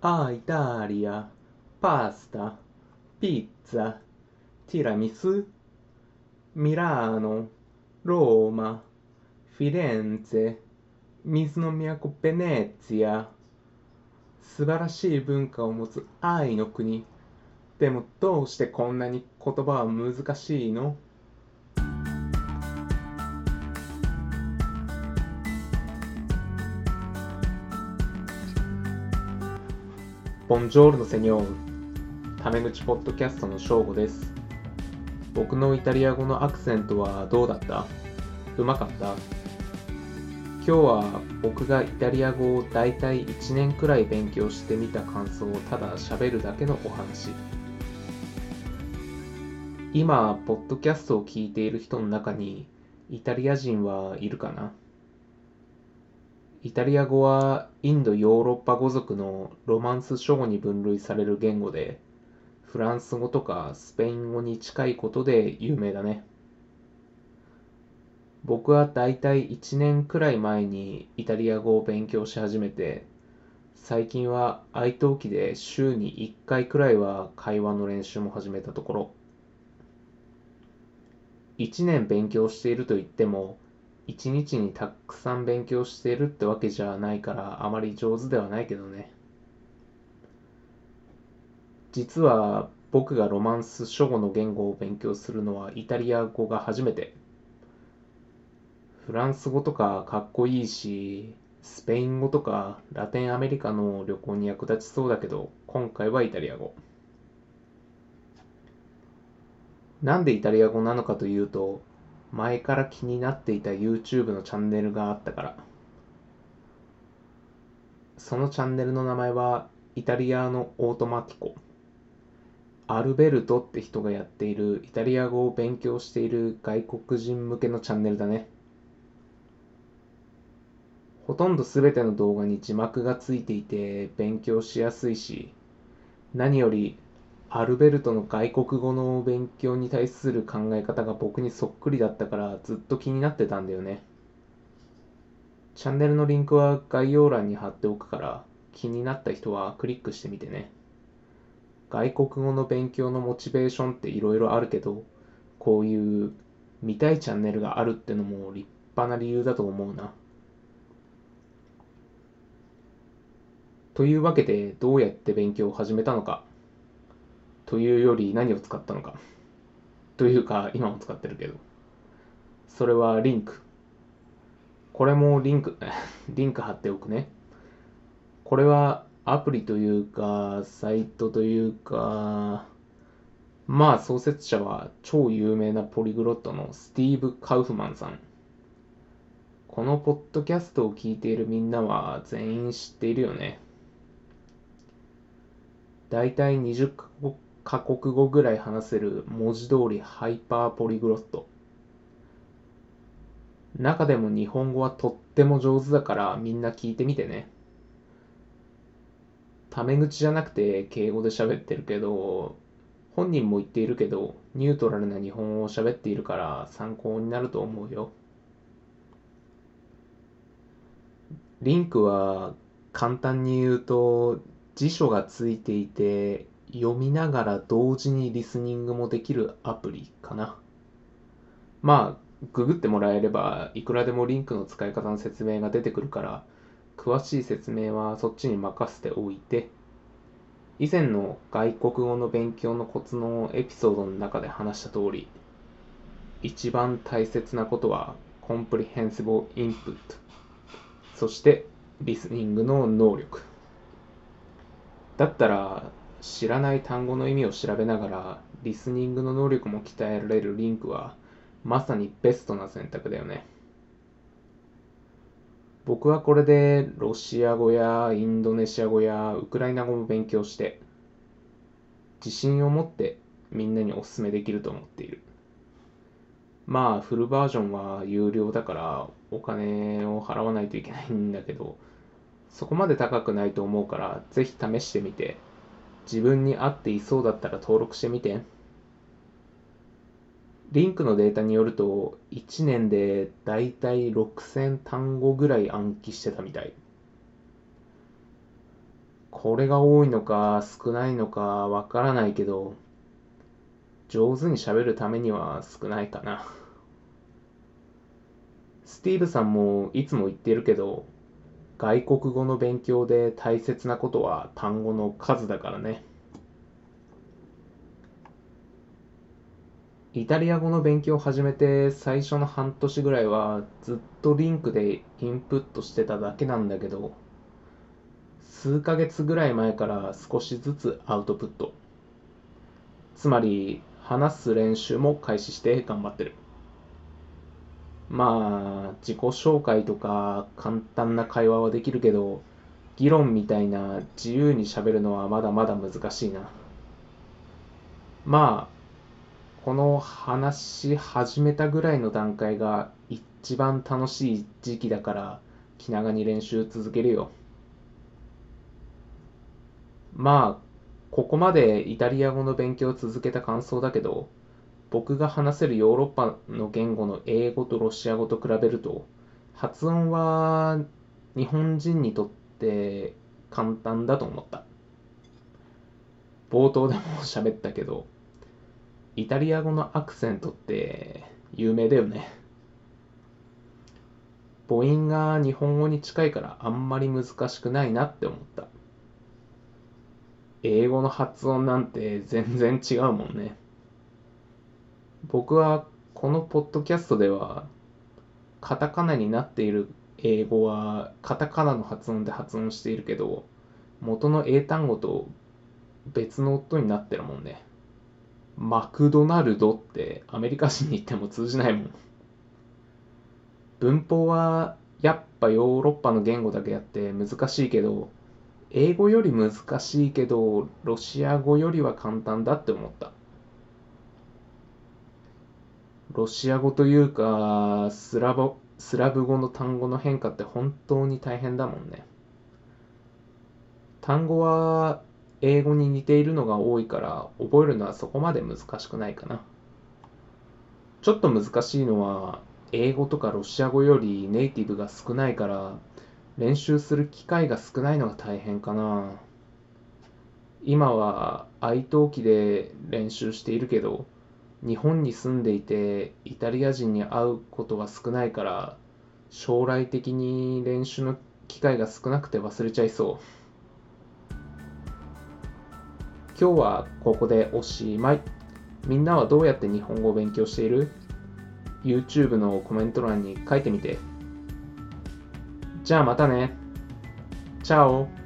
あ、イタリア、パスタ、ピッツァ、ティラミス、ミラーノ、ローマ、フィレンツェ、水の都ベネツィア。素晴らしい文化を持つ愛の国。でもどうしてこんなに言葉は難しいのボンジョールのセニョールタメ口ポッドキャストの正吾です。僕のイタリア語のアクセントはどうだった？うまかった？今日は僕がイタリア語をだいたい1年くらい勉強してみた感想をただ喋るだけのお話。今ポッドキャストを聞いている人の中にイタリア人はいるかな？イタリア語はインド・ヨーロッパ語族のロマンス諸語に分類される言語で、フランス語とかスペイン語に近いことで有名だね。僕はだいたい1年くらい前にイタリア語を勉強し始めて、最近は愛登記で週に1回くらいは会話の練習も始めたところ、1年勉強していると言っても、一日にたくさん勉強しているってわけじゃないからあまり上手ではないけどね。実は僕がロマンス初語の言語を勉強するのはイタリア語が初めて。フランス語とかかっこいいしスペイン語とかラテンアメリカの旅行に役立ちそうだけど今回はイタリア語。なんでイタリア語なのかというと前から気になっていた YouTube のチャンネルがあったから。そのチャンネルの名前はイタリアのオートマティコ。アルベルトって人がやっているイタリア語を勉強している外国人向けのチャンネルだね。ほとんど全ての動画に字幕がついていて勉強しやすいし何よりアルベルトの外国語の勉強に対する考え方が僕にそっくりだったからずっと気になってたんだよね。チャンネルのリンクは概要欄に貼っておくから気になった人はクリックしてみてね。外国語の勉強のモチベーションっていろいろあるけど、こういう見たいチャンネルがあるってのも立派な理由だと思うな。というわけでどうやって勉強を始めたのかというより何を使ったのか。というか、今も使ってるけど。それはリンク。これもリンク、リンク貼っておくね。これはアプリというか、サイトというか、まあ創設者は超有名なポリグロットのスティーブ・カウフマンさん。このポッドキャストを聞いているみんなは全員知っているよね。だいたい20カ国カ国語ぐらい話せる文字通りハイパーポリグロット。中でも日本語はとっても上手だからみんな聞いてみてね。タメ口じゃなくて敬語で喋ってるけど、本人も言っているけど、ニュートラルな日本語を喋っているから参考になると思うよ。リンクは簡単に言うと辞書がついていて読みながら同時にリスニングもできるアプリかな。まあ、ググってもらえればいくらでもリンクの使い方の説明が出てくるから、詳しい説明はそっちに任せておいて、以前の外国語の勉強のコツのエピソードの中で話した通り、一番大切なことはコンプリヘンシブルインプット、そしてリスニングの能力。だったら知らない単語の意味を調べながらリスニングの能力も鍛えられるリンクはまさにベストな選択だよね。僕はこれでロシア語やインドネシア語やウクライナ語も勉強して自信を持ってみんなにおすすめできると思っている。まあフルバージョンは有料だからお金を払わないといけないんだけどそこまで高くないと思うからぜひ試してみて。自分に合っていそうだったら登録してみて。リンクのデータによると、1年でだいたい6000単語ぐらい暗記してたみたい。これが多いのか少ないのかわからないけど、上手に喋るためには少ないかな。スティーブさんもいつも言ってるけど、外国語の勉強で大切なことは単語の数だからね。イタリア語の勉強を始めて最初の半年ぐらいはずっとリンクでインプットしてただけなんだけど、数ヶ月ぐらい前から少しずつアウトプット。つまり話す練習も開始して頑張ってる。まあ、自己紹介とか簡単な会話はできるけど、議論みたいな自由に喋るのはまだまだ難しいな。まあ、この話し始めたぐらいの段階が一番楽しい時期だから気長に練習続けるよ。まあ、ここまでイタリア語の勉強を続けた感想だけど、僕が話せるヨーロッパの言語の英語とロシア語と比べると発音は日本人にとって簡単だと思った。冒頭でも喋ったけどイタリア語のアクセントって有名だよね。母音が日本語に近いからあんまり難しくないなって思った。英語の発音なんて全然違うもんね。僕はこのポッドキャストではカタカナになっている英語はカタカナの発音で発音しているけど元の英単語と別の音になってるもんね。マクドナルドってアメリカ人に言っても通じないもん。文法はやっぱヨーロッパの言語だけあって難しいけど英語より難しいけどロシア語よりは簡単だって思った。ロシア語というかスラボスラブ語の単語の変化って本当に大変だもんね。単語は英語に似ているのが多いから覚えるのはそこまで難しくないかな。ちょっと難しいのは英語とかロシア語よりネイティブが少ないから練習する機会が少ないのが大変かな。今は愛登記で練習しているけど日本に住んでいてイタリア人に会うことが少ないから将来的に練習の機会が少なくて忘れちゃいそう。今日はここでおしまい。みんなはどうやって日本語を勉強している ?YouTube のコメント欄に書いてみて。じゃあまたね。チャオ。